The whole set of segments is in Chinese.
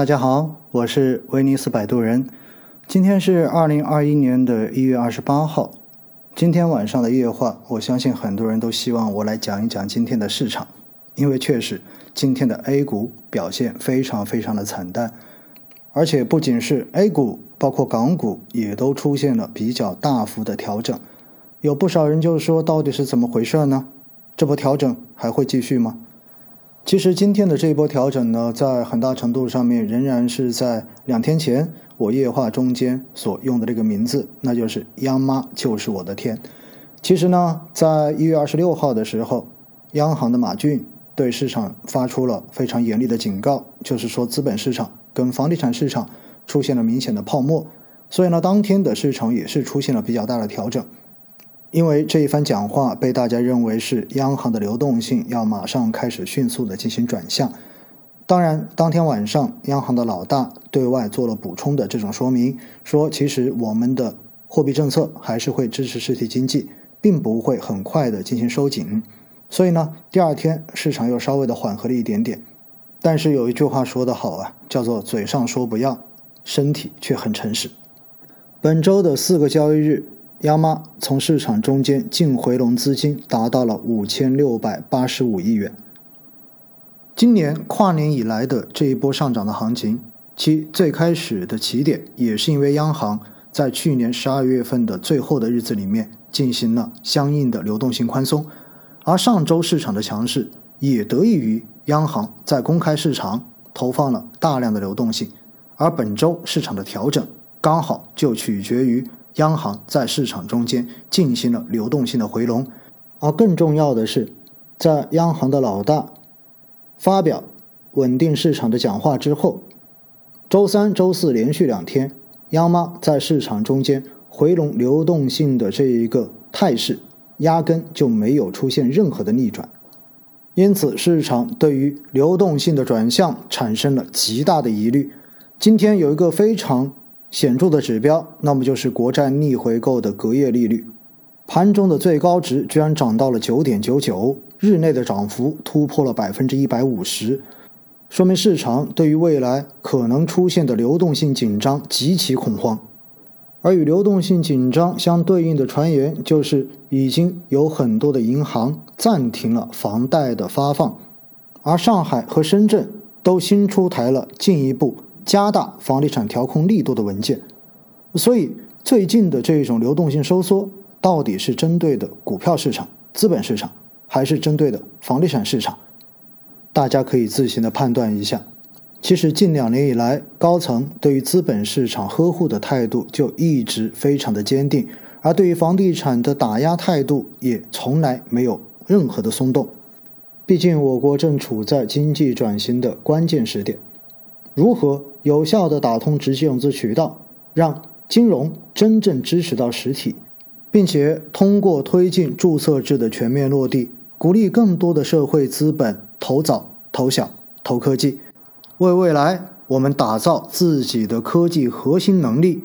大家好，我是威尼斯摆渡人。今天是二零二一年的一月二十八号。今天晚上的夜话，我相信很多人都希望我来讲一讲今天的市场，因为确实今天的 A 股表现非常非常的惨淡，而且不仅是 A 股，包括港股也都出现了比较大幅的调整。有不少人就说，到底是怎么回事呢？这波调整还会继续吗？其实今天的这一波调整呢，在很大程度上面仍然是在两天前我夜话中间所用的这个名字，那就是“央妈就是我的天”。其实呢，在一月二十六号的时候，央行的马骏对市场发出了非常严厉的警告，就是说资本市场跟房地产市场出现了明显的泡沫，所以呢，当天的市场也是出现了比较大的调整。因为这一番讲话被大家认为是央行的流动性要马上开始迅速的进行转向。当然，当天晚上央行的老大对外做了补充的这种说明，说其实我们的货币政策还是会支持实体经济，并不会很快的进行收紧。所以呢，第二天市场又稍微的缓和了一点点。但是有一句话说得好啊，叫做嘴上说不要，身体却很诚实。本周的四个交易日。央妈从市场中间净回笼资金达到了五千六百八十五亿元。今年跨年以来的这一波上涨的行情，其最开始的起点也是因为央行在去年十二月份的最后的日子里面进行了相应的流动性宽松，而上周市场的强势也得益于央行在公开市场投放了大量的流动性，而本周市场的调整刚好就取决于。央行在市场中间进行了流动性的回笼，而更重要的是，在央行的老大发表稳定市场的讲话之后，周三、周四连续两天，央妈在市场中间回笼流动性的这一个态势，压根就没有出现任何的逆转，因此市场对于流动性的转向产生了极大的疑虑。今天有一个非常。显著的指标，那么就是国债逆回购的隔夜利率，盘中的最高值居然涨到了九点九九，日内的涨幅突破了百分之一百五十，说明市场对于未来可能出现的流动性紧张极其恐慌。而与流动性紧张相对应的传言，就是已经有很多的银行暂停了房贷的发放，而上海和深圳都新出台了进一步。加大房地产调控力度的文件，所以最近的这种流动性收缩，到底是针对的股票市场、资本市场，还是针对的房地产市场？大家可以自行的判断一下。其实近两年以来，高层对于资本市场呵护的态度就一直非常的坚定，而对于房地产的打压态度也从来没有任何的松动。毕竟我国正处在经济转型的关键时点。如何有效地打通直接融资渠道，让金融真正支持到实体，并且通过推进注册制的全面落地，鼓励更多的社会资本投早、投小、投科技，为未来我们打造自己的科技核心能力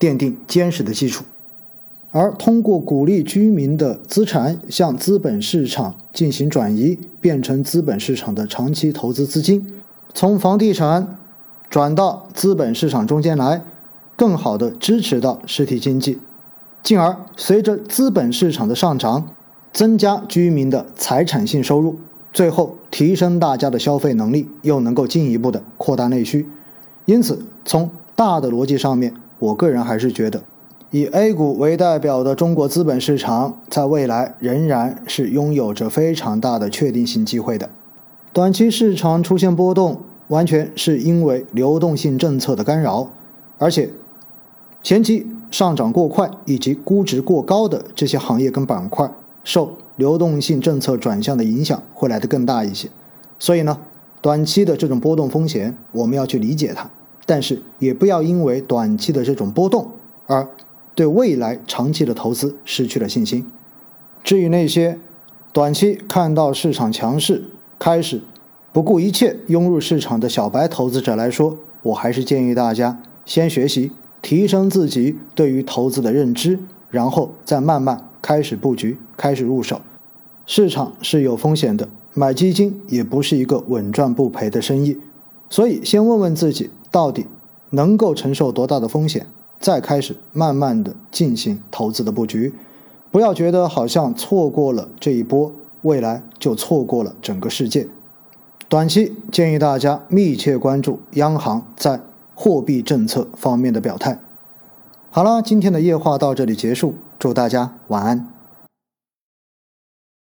奠定坚实的基础。而通过鼓励居民的资产向资本市场进行转移，变成资本市场的长期投资资金。从房地产转到资本市场中间来，更好的支持到实体经济，进而随着资本市场的上涨，增加居民的财产性收入，最后提升大家的消费能力，又能够进一步的扩大内需。因此，从大的逻辑上面，我个人还是觉得，以 A 股为代表的中国资本市场，在未来仍然是拥有着非常大的确定性机会的。短期市场出现波动，完全是因为流动性政策的干扰，而且前期上涨过快以及估值过高的这些行业跟板块，受流动性政策转向的影响会来得更大一些。所以呢，短期的这种波动风险我们要去理解它，但是也不要因为短期的这种波动而对未来长期的投资失去了信心。至于那些短期看到市场强势，开始不顾一切涌入市场的小白投资者来说，我还是建议大家先学习提升自己对于投资的认知，然后再慢慢开始布局，开始入手。市场是有风险的，买基金也不是一个稳赚不赔的生意。所以先问问自己，到底能够承受多大的风险，再开始慢慢的进行投资的布局。不要觉得好像错过了这一波，未来就错过了整个世界。短期建议大家密切关注央行在货币政策方面的表态。好了，今天的夜话到这里结束，祝大家晚安。